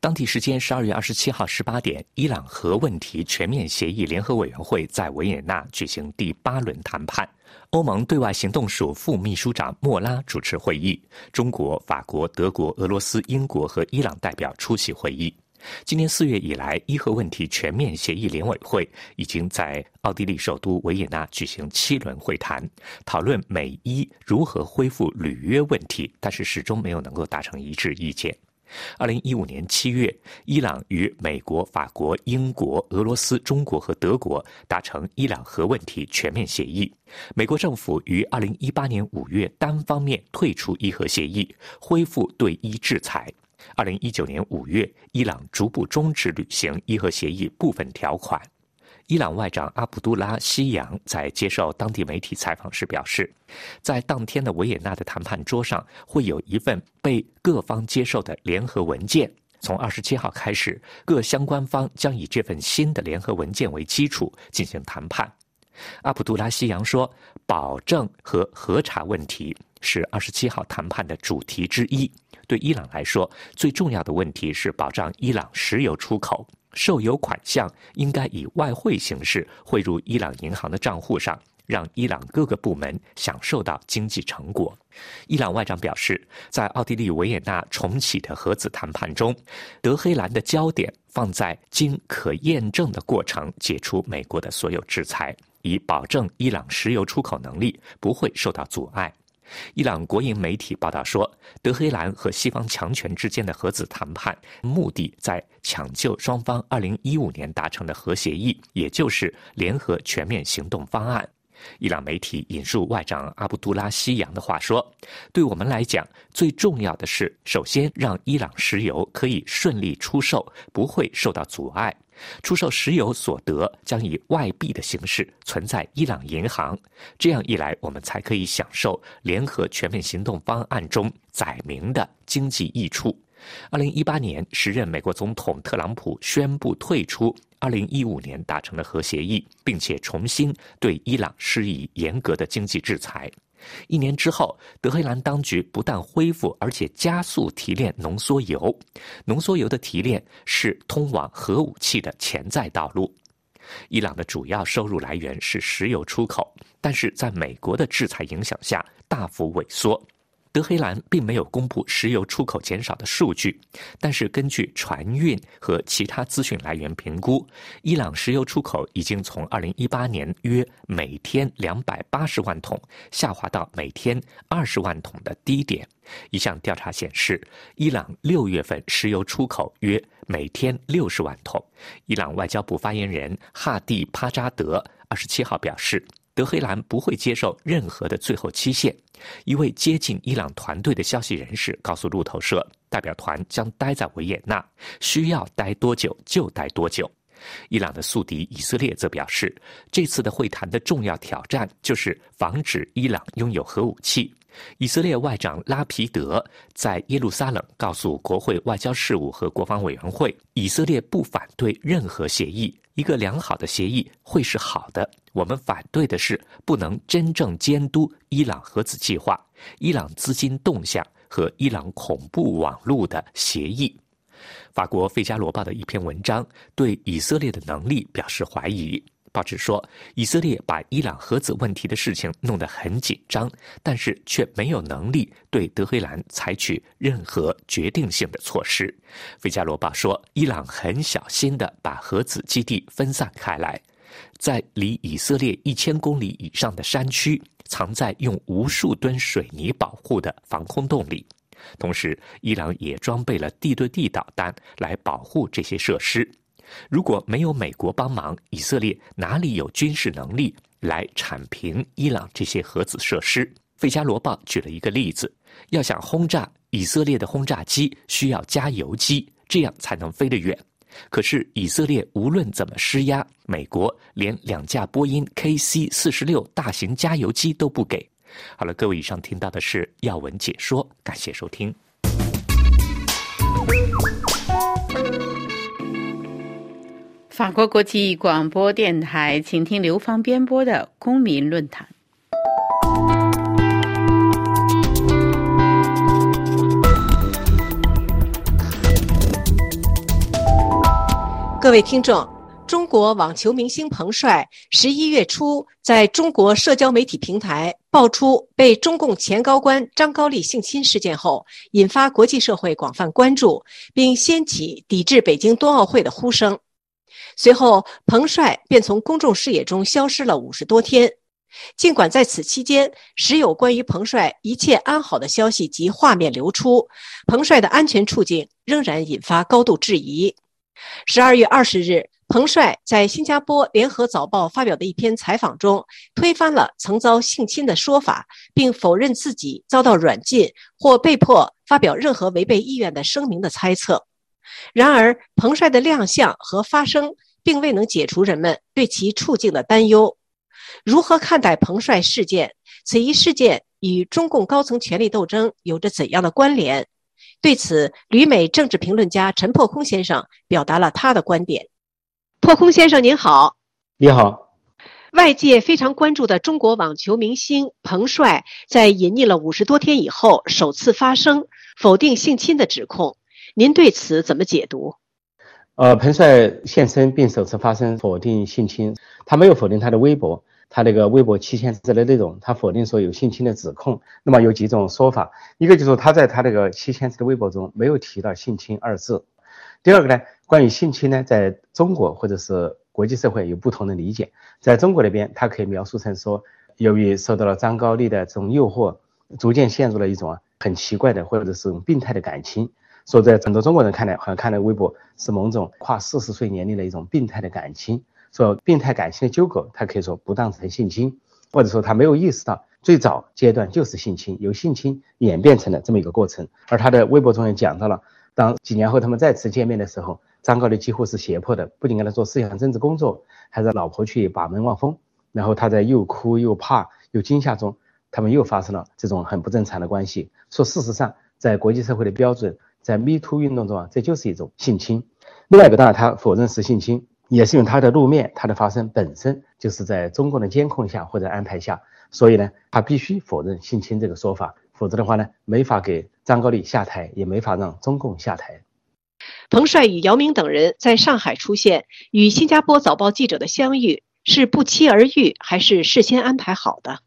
S7: 当地时间十二月二十七号十八点，伊朗核问题全面协议联合委员会在维也纳举行第八轮谈判。欧盟对外行动署副秘书长莫拉主持会议，中国、法国、德国、俄罗斯、英国和伊朗代表出席会议。今年四月以来，伊核问题全面协议联委会已经在奥地利首都维也纳举行七轮会谈，讨论美伊如何恢复履约问题，但是始终没有能够达成一致意见。二零一五年七月，伊朗与美国、法国、英国、俄罗斯、中国和德国达成伊朗核问题全面协议。美国政府于二零一八年五月单方面退出伊核协议，恢复对伊制裁。二零一九年五月，伊朗逐步终止履行伊核协议部分条款。伊朗外长阿卜杜拉·希扬在接受当地媒体采访时表示，在当天的维也纳的谈判桌上会有一份被各方接受的联合文件。从二十七号开始，各相关方将以这份新的联合文件为基础进行谈判。阿卜杜拉·希扬说：“保证和核查问题是二十七号谈判的主题之一。对伊朗来说，最重要的问题是保障伊朗石油出口。”受油款项应该以外汇形式汇入伊朗银行的账户上，让伊朗各个部门享受到经济成果。伊朗外长表示，在奥地利维也纳重启的核子谈判中，德黑兰的焦点放在经可验证的过程解除美国的所有制裁，以保证伊朗石油出口能力不会受到阻碍。伊朗国营媒体报道说，德黑兰和西方强权之间的核子谈判目的在抢救双方2015年达成的核协议，也就是联合全面行动方案。伊朗媒体引述外长阿卜杜拉·西扬的话说：“对我们来讲，最重要的是首先让伊朗石油可以顺利出售，不会受到阻碍。”出售石油所得将以外币的形式存在伊朗银行，这样一来，我们才可以享受联合全面行动方案中载明的经济益处。二零一八年，时任美国总统特朗普宣布退出二零一五年达成的核协议，并且重新对伊朗施以严格的经济制裁。一年之后，德黑兰当局不但恢复，而且加速提炼浓缩铀。浓缩铀的提炼是通往核武器的潜在道路。伊朗的主要收入来源是石油出口，但是在美国的制裁影响下，大幅萎缩。德黑兰并没有公布石油出口减少的数据，但是根据船运和其他资讯来源评估，伊朗石油出口已经从2018年约每天280万桶下滑到每天20万桶的低点。一项调查显示，伊朗六月份石油出口约每天60万桶。伊朗外交部发言人哈蒂帕扎德27号表示。德黑兰不会接受任何的最后期限。一位接近伊朗团队的消息人士告诉路透社，代表团将待在维也纳，需要待多久就待多久。伊朗的宿敌以色列则表示，这次的会谈的重要挑战就是防止伊朗拥有核武器。以色列外长拉皮德在耶路撒冷告诉国会外交事务和国防委员会，以色列不反对任何协议。一个良好的协议会是好的。我们反对的是不能真正监督伊朗核子计划、伊朗资金动向和伊朗恐怖网络的协议。法国《费加罗报》的一篇文章对以色列的能力表示怀疑。报纸说，以色列把伊朗核子问题的事情弄得很紧张，但是却没有能力对德黑兰采取任何决定性的措施。《费加罗报》说，伊朗很小心地把核子基地分散开来，在离以色列一千公里以上的山区，藏在用无数吨水泥保护的防空洞里。同时，伊朗也装备了地对地导弹来保护这些设施。如果没有美国帮忙，以色列哪里有军事能力来铲平伊朗这些核子设施？《费加罗报》举了一个例子：要想轰炸以色列的轰炸机，需要加油机，这样才能飞得远。可是以色列无论怎么施压，美国连两架波音 KC 四十六大型加油机都不给。好了，各位，以上听到的是要闻解说，感谢收听。
S1: 法国国际广播电台，请听刘芳编播的公民论坛。
S8: 各位听众，中国网球明星彭帅十一月初在中国社交媒体平台爆出被中共前高官张高丽性侵事件后，引发国际社会广泛关注，并掀起抵制北京冬奥会的呼声。随后，彭帅便从公众视野中消失了五十多天。尽管在此期间时有关于彭帅一切安好的消息及画面流出，彭帅的安全处境仍然引发高度质疑。十二月二十日，彭帅在新加坡《联合早报》发表的一篇采访中，推翻了曾遭性侵的说法，并否认自己遭到软禁或被迫发表任何违背意愿的声明的猜测。然而，彭帅的亮相和发声并未能解除人们对其处境的担忧。如何看待彭帅事件？此一事件与中共高层权力斗争有着怎样的关联？对此，旅美政治评论家陈破空先生表达了他的观点。破空先生您好，
S9: 你好。
S8: 外界非常关注的中国网球明星彭帅，在隐匿了五十多天以后，首次发声否定性侵的指控。您对此怎么解读？
S9: 呃，彭帅现身并首次发声否定性侵，他没有否定他的微博。他那个微博七千字的内容，他否定说有性侵的指控。那么有几种说法，一个就是他在他那个七千字的微博中没有提到性侵二字。第二个呢，关于性侵呢，在中国或者是国际社会有不同的理解。在中国那边，他可以描述成说，由于受到了张高丽的这种诱惑，逐渐陷入了一种很奇怪的或者是病态的感情。说在很多中国人看来，好像看来微博是某种跨四十岁年龄的一种病态的感情。说病态感情的纠葛，他可以说不当成性侵，或者说他没有意识到最早阶段就是性侵，由性侵演变成了这么一个过程。而他的微博中也讲到了，当几年后他们再次见面的时候，张高丽几乎是胁迫的，不仅跟他做思想政治工作，还让老婆去把门望风。然后他在又哭又怕又惊吓中，他们又发生了这种很不正常的关系。说事实上，在国际社会的标准，在 Me Too 运动中啊，这就是一种性侵。另外一个当然他否认是性侵。也是因为他的露面，他的发生本身就是在中共的监控下或者安排下，所以呢，他必须否认性侵这个说法，否则的话呢，没法给张高丽下台，也没法让中共下台。
S8: 彭帅与姚明等人在上海出现，与新加坡早报记者的相遇是不期而遇，还是事先安排好的？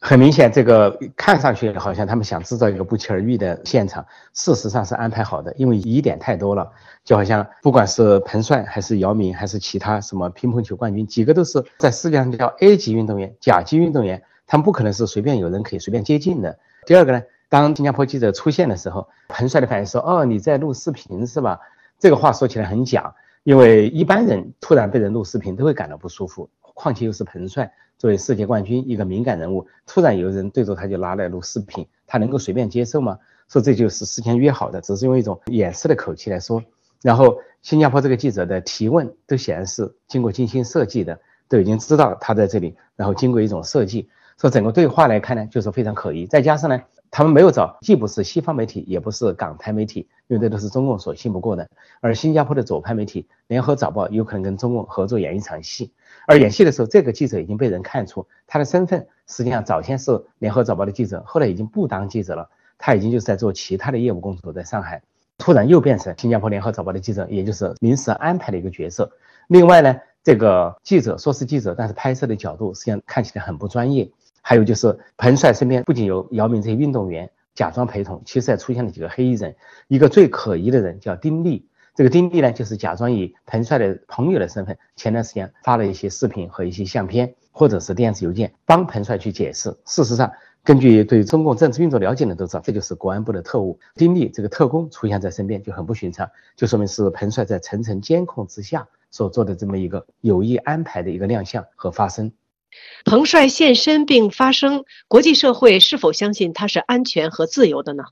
S9: 很明显，这个看上去好像他们想制造一个不期而遇的现场，事实上是安排好的，因为疑点太多了。就好像不管是彭帅还是姚明还是其他什么乒乓球冠军，几个都是在世界上叫 A 级运动员、甲级运动员，他们不可能是随便有人可以随便接近的。第二个呢，当新加坡记者出现的时候，彭帅的反应说：“哦，你在录视频是吧？”这个话说起来很假，因为一般人突然被人录视频都会感到不舒服，况且又是彭帅。作为世界冠军，一个敏感人物，突然有人对着他就拿来录视频，他能够随便接受吗？说这就是事先约好的，只是用一种掩饰的口气来说。然后新加坡这个记者的提问都显然是经过精心设计的，都已经知道他在这里，然后经过一种设计，说整个对话来看呢，就是非常可疑。再加上呢，他们没有找，既不是西方媒体，也不是港台媒体，因为这都是中共所信不过的。而新加坡的左派媒体《联合早报》有可能跟中共合作演一场戏。而演戏的时候，这个记者已经被人看出他的身份，实际上早先是联合早报的记者，后来已经不当记者了，他已经就是在做其他的业务工作，在上海，突然又变成新加坡联合早报的记者，也就是临时安排的一个角色。另外呢，这个记者说是记者，但是拍摄的角度实际上看起来很不专业。还有就是彭帅身边不仅有姚明这些运动员假装陪同，其实还出现了几个黑衣人，一个最可疑的人叫丁力。这个丁力呢，就是假装以彭帅的朋友的身份，前段时间发了一些视频和一些相片，或者是电子邮件，帮彭帅去解释。事实上，根据对中共政治运作了解的都知道，这就是国安部的特务丁力这个特工出现在身边就很不寻常，就说明是彭帅在层层监控之下所做的这么一个有意安排的一个亮相和发声。
S8: 彭帅现身并发声，国际社会是否相信他是安全和自由的呢？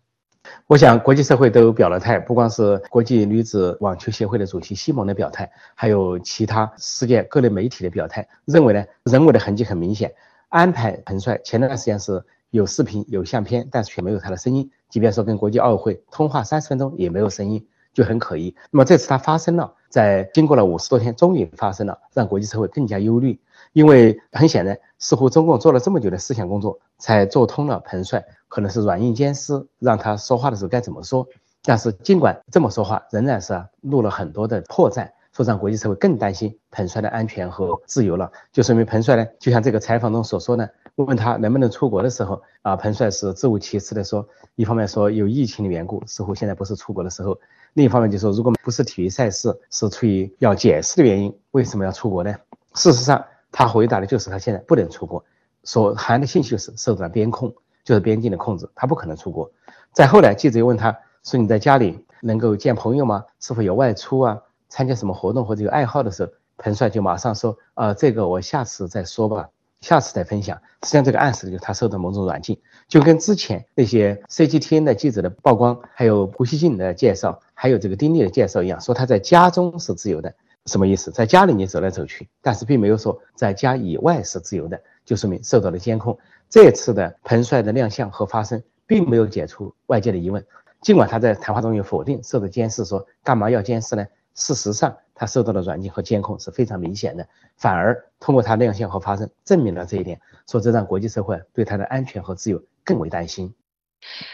S9: 我想，国际社会都表了态，不光是国际女子网球协会的主席西蒙的表态，还有其他世界各类媒体的表态，认为呢，人为的痕迹很明显。安排彭帅前段时间是有视频、有相片，但是却没有他的声音，即便说跟国际奥委会通话三十分钟也没有声音，就很可疑。那么这次他发生了，在经过了五十多天，终于发生了，让国际社会更加忧虑。因为很显然，似乎中共做了这么久的思想工作，才做通了彭帅可能是软硬兼施，让他说话的时候该怎么说。但是尽管这么说话，仍然是露了很多的破绽，说让国际社会更担心彭帅的安全和自由了。就说明彭帅呢，就像这个采访中所说呢，问他能不能出国的时候，啊，彭帅是自无其词的说，一方面说有疫情的缘故，似乎现在不是出国的时候；另一方面就说，如果不是体育赛事，是出于要解释的原因，为什么要出国呢？事实上。他回答的就是他现在不能出国，所含的信息就是受到边控，就是边境的控制，他不可能出国。再后来，记者又问他说：“你在家里能够见朋友吗？是否有外出啊？参加什么活动或者有爱好的时候？”彭帅就马上说：“啊，这个我下次再说吧，下次再分享。”实际上，这个暗示就是他受到某种软禁，就跟之前那些 CGTN 的记者的曝光，还有胡锡进的介绍，还有这个丁力的介绍一样，说他在家中是自由的。什么意思？在家里你走来走去，但是并没有说在家以外是自由的，就说明受到了监控。这次的彭帅的亮相和发声，并没有解除外界的疑问。尽管他在谈话中有否定受到监视，说干嘛要监视呢？事实上，他受到的软禁和监控是非常明显的。反而通过他亮相和发声，证明了这一点，说这让国际社会对他的安全和自由更为担心。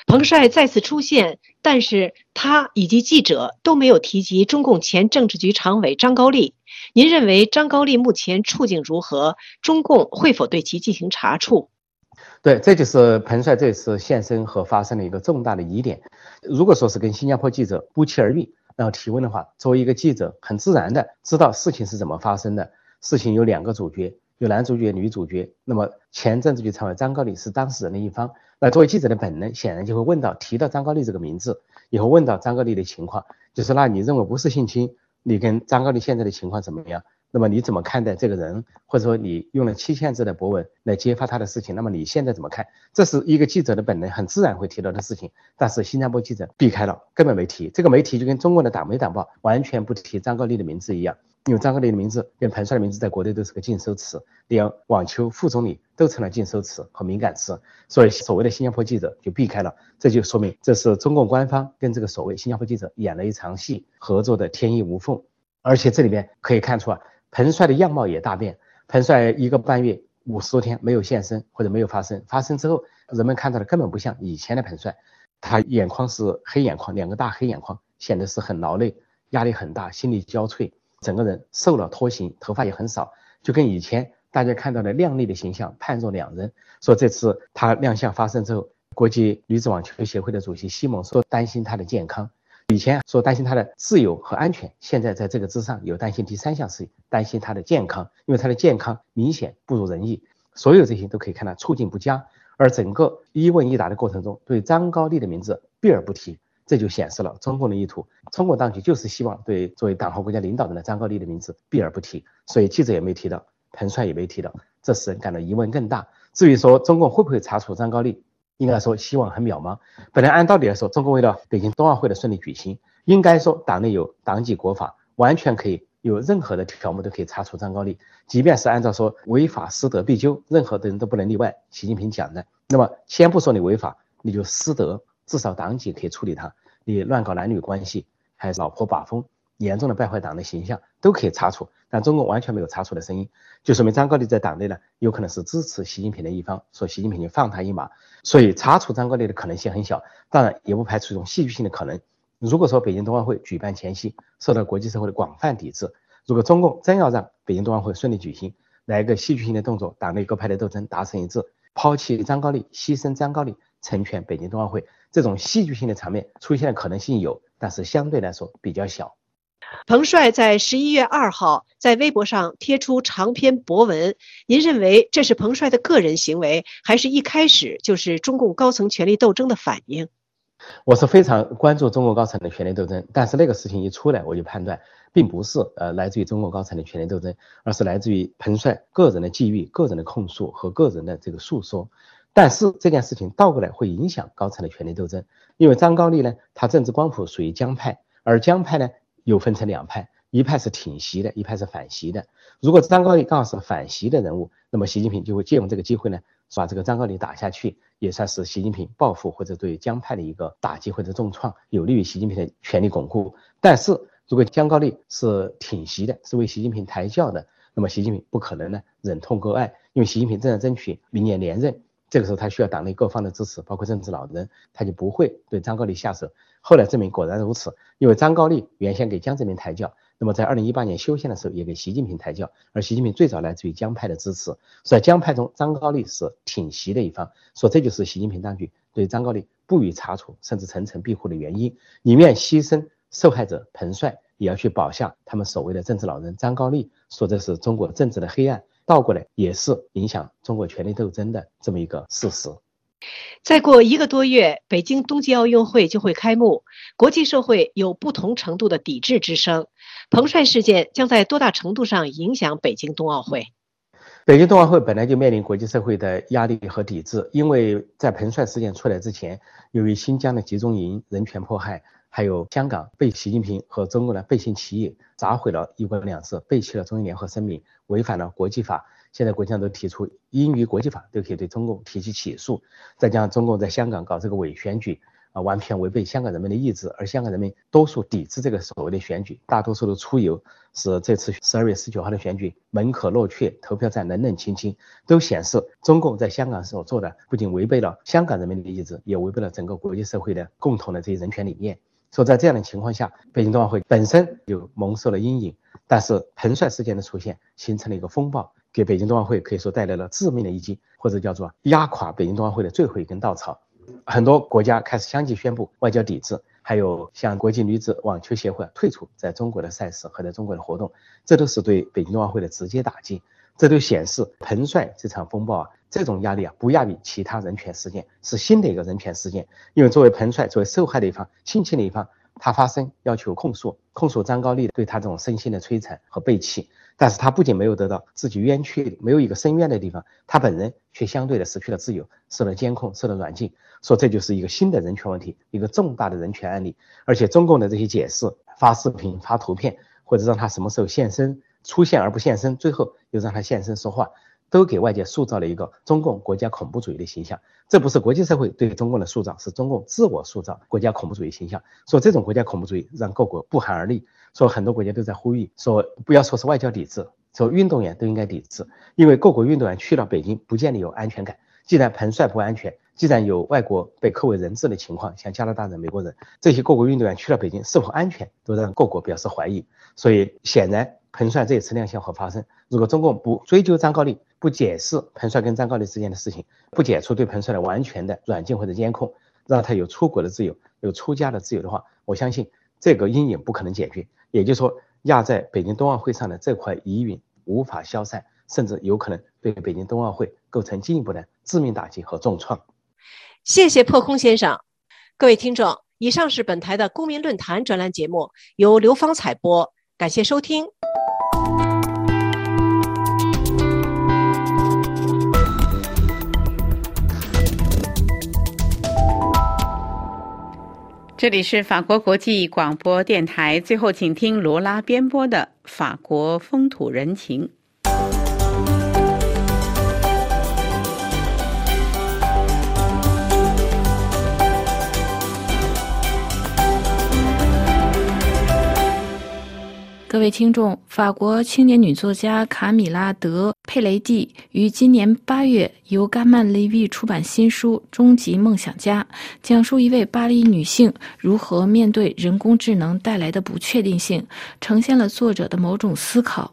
S8: 彭帅再次出现，但是他以及记者都没有提及中共前政治局常委张高丽。您认为张高丽目前处境如何？中共会否对其进行查处？
S9: 对，这就是彭帅这次现身和发生的一个重大的疑点。如果说是跟新加坡记者不期而遇，然后提问的话，作为一个记者，很自然的知道事情是怎么发生的。事情有两个主角，有男主角、女主角。那么前政治局常委张高丽是当事人的一方。那作为记者的本能，显然就会问到提到张高丽这个名字，也会问到张高丽的情况，就是那你认为不是性侵？你跟张高丽现在的情况怎么样？那么你怎么看待这个人？或者说你用了七千字的博文来揭发他的事情，那么你现在怎么看？这是一个记者的本能，很自然会提到的事情。但是新加坡记者避开了，根本没提。这个媒体就跟中国的党媒党报完全不提张高丽的名字一样。因为张高丽的名字跟彭帅的名字在国内都是个禁收词，连网球副总理都成了禁收词和敏感词，所以所谓的新加坡记者就避开了，这就说明这是中共官方跟这个所谓新加坡记者演了一场戏，合作的天衣无缝。而且这里面可以看出啊，彭帅的样貌也大变，彭帅一个半月五十多天没有现身或者没有发声，发生之后人们看到的根本不像以前的彭帅，他眼眶是黑眼眶，两个大黑眼眶，显得是很劳累，压力很大，心力交瘁。整个人瘦了脱形，头发也很少，就跟以前大家看到的靓丽的形象判若两人。说这次他亮相发生之后，国际女子网球协会的主席西蒙说担心他的健康，以前说担心他的自由和安全，现在在这个之上有担心第三项事情，担心他的健康，因为他的健康明显不如人意。所有这些都可以看到处境不佳，而整个一问一答的过程中，对张高丽的名字避而不提。这就显示了中共的意图，中共当局就是希望对作为党和国家领导人的张高丽的名字避而不提，所以记者也没提到，彭帅也没提到，这使人感到疑问更大。至于说中共会不会查处张高丽，应该说希望很渺茫。本来按道理来说，中国为了北京冬奥会的顺利举行，应该说党内有党纪国法，完全可以有任何的条目都可以查处张高丽，即便是按照说违法失德必究，任何的人都不能例外。习近平讲的，那么先不说你违法，你就失德。至少党纪可以处理他，你乱搞男女关系，还是老婆把风，严重的败坏党的形象，都可以查处。但中共完全没有查处的声音，就说明张高丽在党内呢，有可能是支持习近平的一方，说习近平就放他一马。所以查处张高丽的可能性很小，当然也不排除一种戏剧性的可能。如果说北京冬奥会举办前夕受到国际社会的广泛抵制，如果中共真要让北京冬奥会顺利举行，来一个戏剧性的动作，党内各派的斗争达成一致，抛弃张高丽，牺牲张高丽。成全北京冬奥会这种戏剧性的场面出现的可能性有，但是相对来说比较小。
S8: 彭帅在十一月二号在微博上贴出长篇博文，您认为这是彭帅的个人行为，还是一开始就是中共高层权力斗争的反应？
S9: 我是非常关注中国高层的权力斗争，但是那个事情一出来，我就判断并不是呃来自于中国高层的权力斗争，而是来自于彭帅个人的际遇、个人的控诉和个人的这个诉说。但是这件事情倒过来会影响高层的权力斗争，因为张高丽呢，他政治光谱属于江派，而江派呢又分成两派，一派是挺习的，一派是反习的。如果张高丽刚好是反习的人物，那么习近平就会借用这个机会呢，把这个张高丽打下去，也算是习近平报复或者对江派的一个打击或者重创，有利于习近平的权力巩固。但是如果江高丽是挺习的，是为习近平抬轿的，那么习近平不可能呢忍痛割爱，因为习近平正在争取明年连任。这个时候他需要党内各方的支持，包括政治老人，他就不会对张高丽下手。后来证明果然如此，因为张高丽原先给江泽民抬轿，那么在二零一八年修宪的时候也给习近平抬轿，而习近平最早来自于江派的支持，在江派中张高丽是挺习的一方，说这就是习近平当局对张高丽不予查处甚至层层庇护的原因，宁愿牺牲受害者彭帅，也要去保下他们所谓的政治老人张高丽，说这是中国政治的黑暗。倒过来也是影响中国权力斗争的这么一个事实。
S8: 再过一个多月，北京冬季奥运会就会开幕，国际社会有不同程度的抵制之声。彭帅事件将在多大程度上影响北京冬奥会？
S9: 北京冬奥会本来就面临国际社会的压力和抵制，因为在彭帅事件出来之前，由于新疆的集中营人权迫害，还有香港被习近平和中共的背信弃义砸毁了一国两制，背弃了中英联合声明，违反了国际法。现在国际上都提出，英于国际法都可以对中共提起起诉。再加上中共在香港搞这个伪选举，啊，完全违背香港人民的意志，而香港人民多数抵制这个所谓的选举，大多数都出游，使这次十二月十九号的选举门可罗雀，投票站冷冷清清，都显示中共在香港所做的不仅违背了香港人民的意志，也违背了整个国际社会的共同的这些人权理念。说在这样的情况下，北京冬奥会本身就蒙受了阴影，但是彭帅事件的出现形成了一个风暴。给北京冬奥会可以说带来了致命的一击，或者叫做压垮北京冬奥会的最后一根稻草。很多国家开始相继宣布外交抵制，还有向国际女子网球协会退出在中国的赛事和在中国的活动，这都是对北京冬奥会的直接打击。这都显示彭帅这场风暴啊，这种压力啊不亚于其他人权事件，是新的一个人权事件。因为作为彭帅，作为受害的一方、侵侵的一方，他发声要求控诉，控诉张高丽对他这种身心的摧残和背弃。但是他不仅没有得到自己冤屈，没有一个伸冤的地方，他本人却相对的失去了自由，受了监控，受了软禁，说这就是一个新的人权问题，一个重大的人权案例。而且中共的这些解释，发视频、发图片，或者让他什么时候现身，出现而不现身，最后又让他现身说话。都给外界塑造了一个中共国家恐怖主义的形象，这不是国际社会对中共的塑造，是中共自我塑造国家恐怖主义形象。说这种国家恐怖主义让各国不寒而栗，说很多国家都在呼吁，说不要说是外交抵制，说运动员都应该抵制，因为各国运动员去了北京不见得有安全感。既然彭帅不安全，既然有外国被扣为人质的情况，像加拿大人、美国人这些各国运动员去了北京是否安全，都让各国表示怀疑。所以显然彭帅这一次亮相和发声，如果中共不追究张高丽，不解释彭帅跟张高丽之间的事情，不解除对彭帅的完全的软禁或者监控，让他有出国的自由，有出家的自由的话，我相信这个阴影不可能解决。也就是说，压在北京冬奥会上的这块疑云无法消散，甚至有可能对北京冬奥会构成进一步的致命打击和重创。
S8: 谢谢破空先生，各位听众，以上是本台的公民论坛专栏节目，由刘芳采播，感谢收听。
S1: 这里是法国国际广播电台。最后，请听罗拉编播的法国风土人情。
S10: 各位听众，法国青年女作家卡米拉·德佩雷蒂于今年八月由甘曼利维出版新书《终极梦想家》，讲述一位巴黎女性如何面对人工智能带来的不确定性，呈现了作者的某种思考。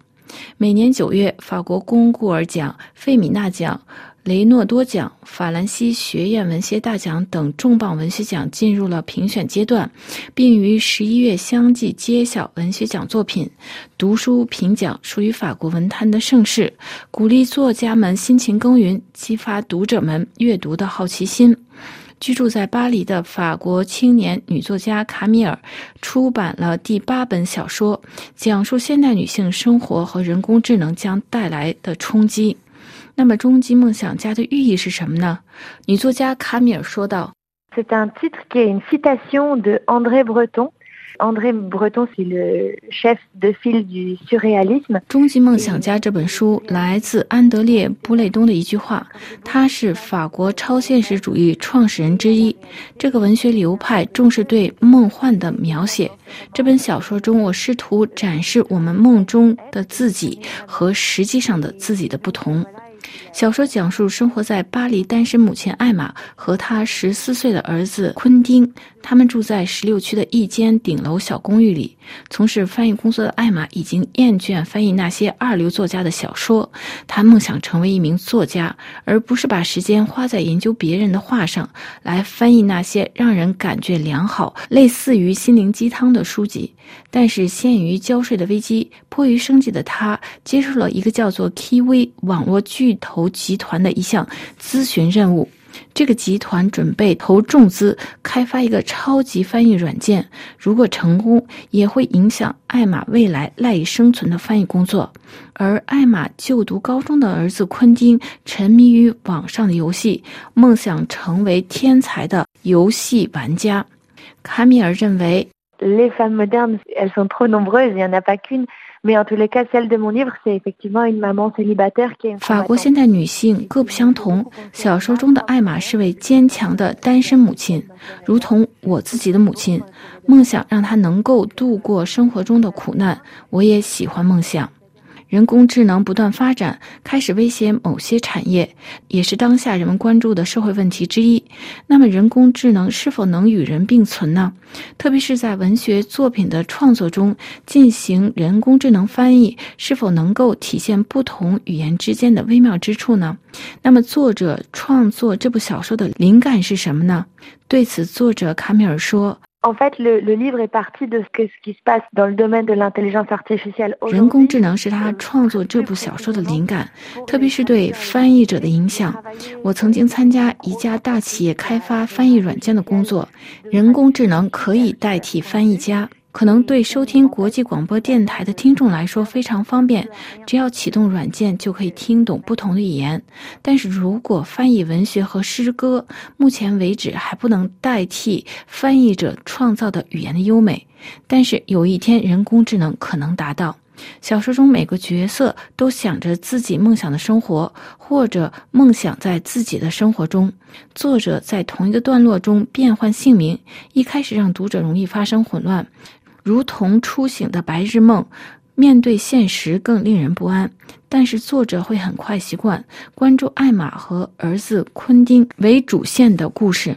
S10: 每年九月，法国龚古尔奖、费米娜奖。雷诺多奖、法兰西学院文学大奖等重磅文学奖进入了评选阶段，并于十一月相继揭晓文学奖作品。读书评奖属于法国文坛的盛事，鼓励作家们辛勤耕耘，激发读者们阅读的好奇心。居住在巴黎的法国青年女作家卡米尔出版了第八本小说，讲述现代女性生活和人工智能将带来的冲击。那么，终极梦想家的寓意是什么呢？女作家卡米尔说道
S11: ：“C'est un titre qui est une citation de André Breton. André Breton c'est le chef de file du surréalisme。”
S10: 终极梦想家这本书来自安德烈·布雷东的一句话，他是法国超现实主义创始人之一。这个文学流派重视对梦幻的描写。这本小说中，我试图展示我们梦中的自己和实际上的自己的不同。小说讲述生活在巴黎单身母亲艾玛和她十四岁的儿子昆丁，他们住在十六区的一间顶楼小公寓里。从事翻译工作的艾玛已经厌倦翻译那些二流作家的小说，她梦想成为一名作家，而不是把时间花在研究别人的画上，来翻译那些让人感觉良好、类似于心灵鸡汤的书籍。但是，陷于交税的危机，迫于生计的他，接受了一个叫做 KV 网络巨投集团的一项咨询任务。这个集团准备投重资开发一个超级翻译软件，如果成功，也会影响艾玛未来赖以生存的翻译工作。而艾玛就读高中的儿子昆汀沉迷于网上的游戏，梦想成为天才的游戏玩家。卡米尔认为。法国现代女性各不相同小说中的艾玛是位坚强的单身母亲。如同我自己的母亲梦想让她能够度过生活中的苦难我也喜欢梦想。人工智能不断发展，开始威胁某些产业，也是当下人们关注的社会问题之一。那么，人工智能是否能与人并存呢？特别是在文学作品的创作中进行人工智能翻译，是否能够体现不同语言之间的微妙之处呢？那么，作者创作这部小说的灵感是什么呢？对此，作者卡米尔说。人工智能是他创作这部小说的灵感，特别是对翻译者的影响。我曾经参加一家大企业开发翻译软件的工作，人工智能可以代替翻译家。可能对收听国际广播电台的听众来说非常方便，只要启动软件就可以听懂不同的语言。但是如果翻译文学和诗歌，目前为止还不能代替翻译者创造的语言的优美。但是有一天，人工智能可能达到。小说中每个角色都想着自己梦想的生活，或者梦想在自己的生活中。作者在同一个段落中变换姓名，一开始让读者容易发生混乱。如同初醒的白日梦，面对现实更令人不安。但是作者会很快习惯关注艾玛和儿子昆丁为主线的故事。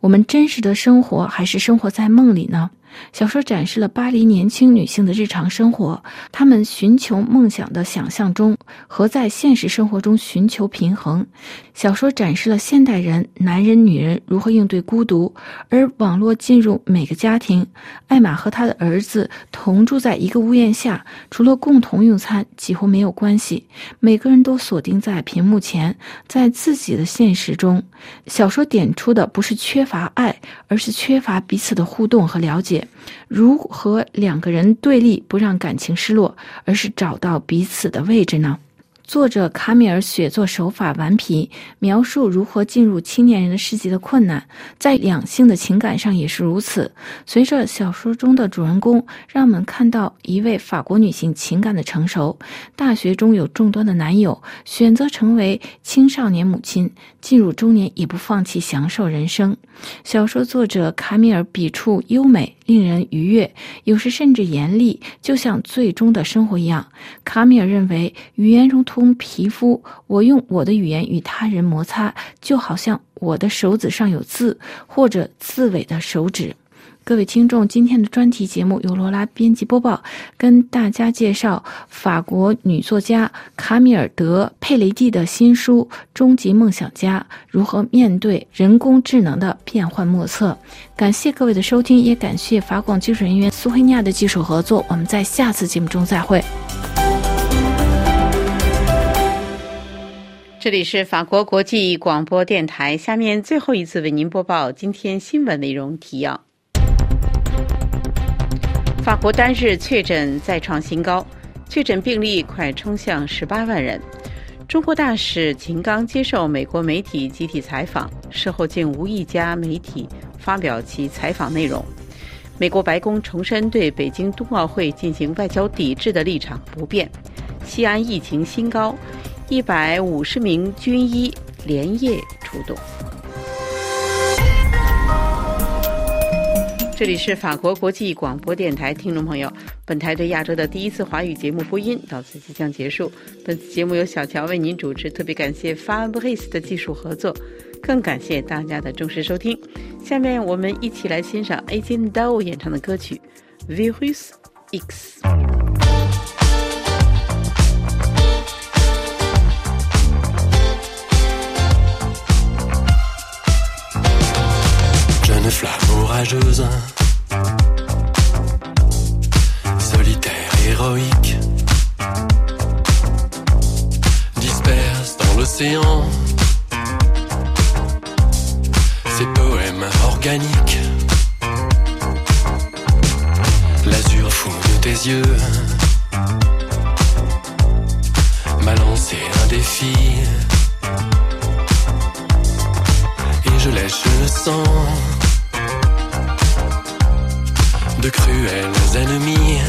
S10: 我们真实的生活还是生活在梦里呢？小说展示了巴黎年轻女性的日常生活，她们寻求梦想的想象中和在现实生活中寻求平衡。小说展示了现代人男人、女人如何应对孤独，而网络进入每个家庭。艾玛和她的儿子同住在一个屋檐下，除了共同用餐，几乎没有关系。每个人都锁定在屏幕前，在自己的现实中。小说点出的不是缺乏爱，而是缺乏彼此的互动和了解。如何两个人对立不让感情失落，而是找到彼此的位置呢？作者卡米尔写作手法顽皮，描述如何进入青年人的世界的困难，在两性的情感上也是如此。随着小说中的主人公，让我们看到一位法国女性情感的成熟。大学中有众多的男友，选择成为青少年母亲，进入中年也不放弃享受人生。小说作者卡米尔笔触优美。令人愉悦，有时甚至严厉，就像最终的生活一样。卡米尔认为，语言如同皮肤，我用我的语言与他人摩擦，就好像我的手指上有字，或者刺尾的手指。各位听众，今天的专题节目由罗拉编辑播报，跟大家介绍法国女作家卡米尔·德佩雷蒂的新书《终极梦想家》如何面对人工智能的变幻莫测。感谢各位的收听，也感谢法广技术人员苏黑尼亚的技术合作。我们在下次节目中再会。
S1: 这里是法国国际广播电台，下面最后一次为您播报今天新闻内容提要。法国单日确诊再创新高，确诊病例快冲向十八万人。中国大使秦刚接受美国媒体集体采访，事后竟无一家媒体发表其采访内容。美国白宫重申对北京冬奥会进行外交抵制的立场不变。西安疫情新高，一百五十名军医连夜出动。这里是法国国际广播电台，听众朋友，本台对亚洲的第一次华语节目播音到此即将结束。本次节目由小乔为您主持，特别感谢 Fabrice 的技术合作，更感谢大家的忠实收听。下面我们一起来欣赏 a j i n Dao 演唱的歌曲《Virus X》。
S12: Flamme orageuse. Héroïque. Disperse dans l'océan. Ces poèmes organiques. L'azur fou de tes yeux. M'a lancé un défi. Et je lèche le sang de cruels ennemis.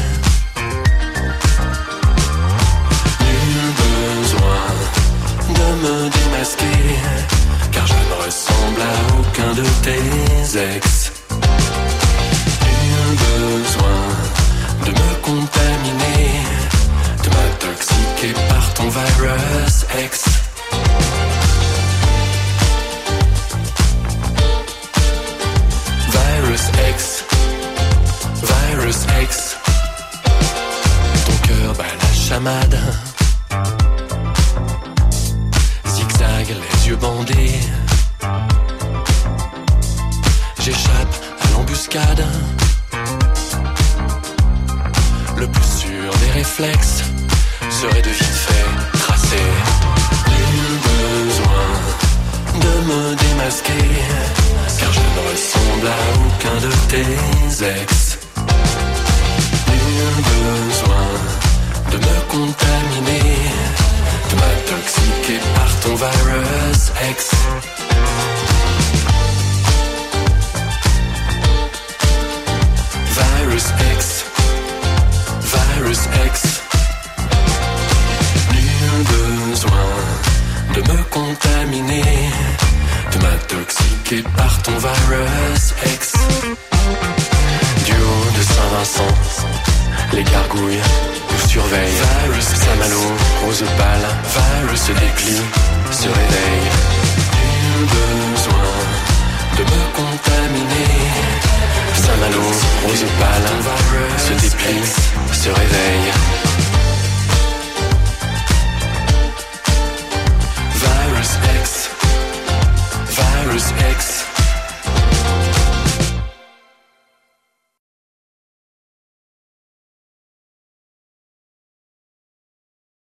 S12: me démasquer, car je ne ressemble à aucun de tes ex.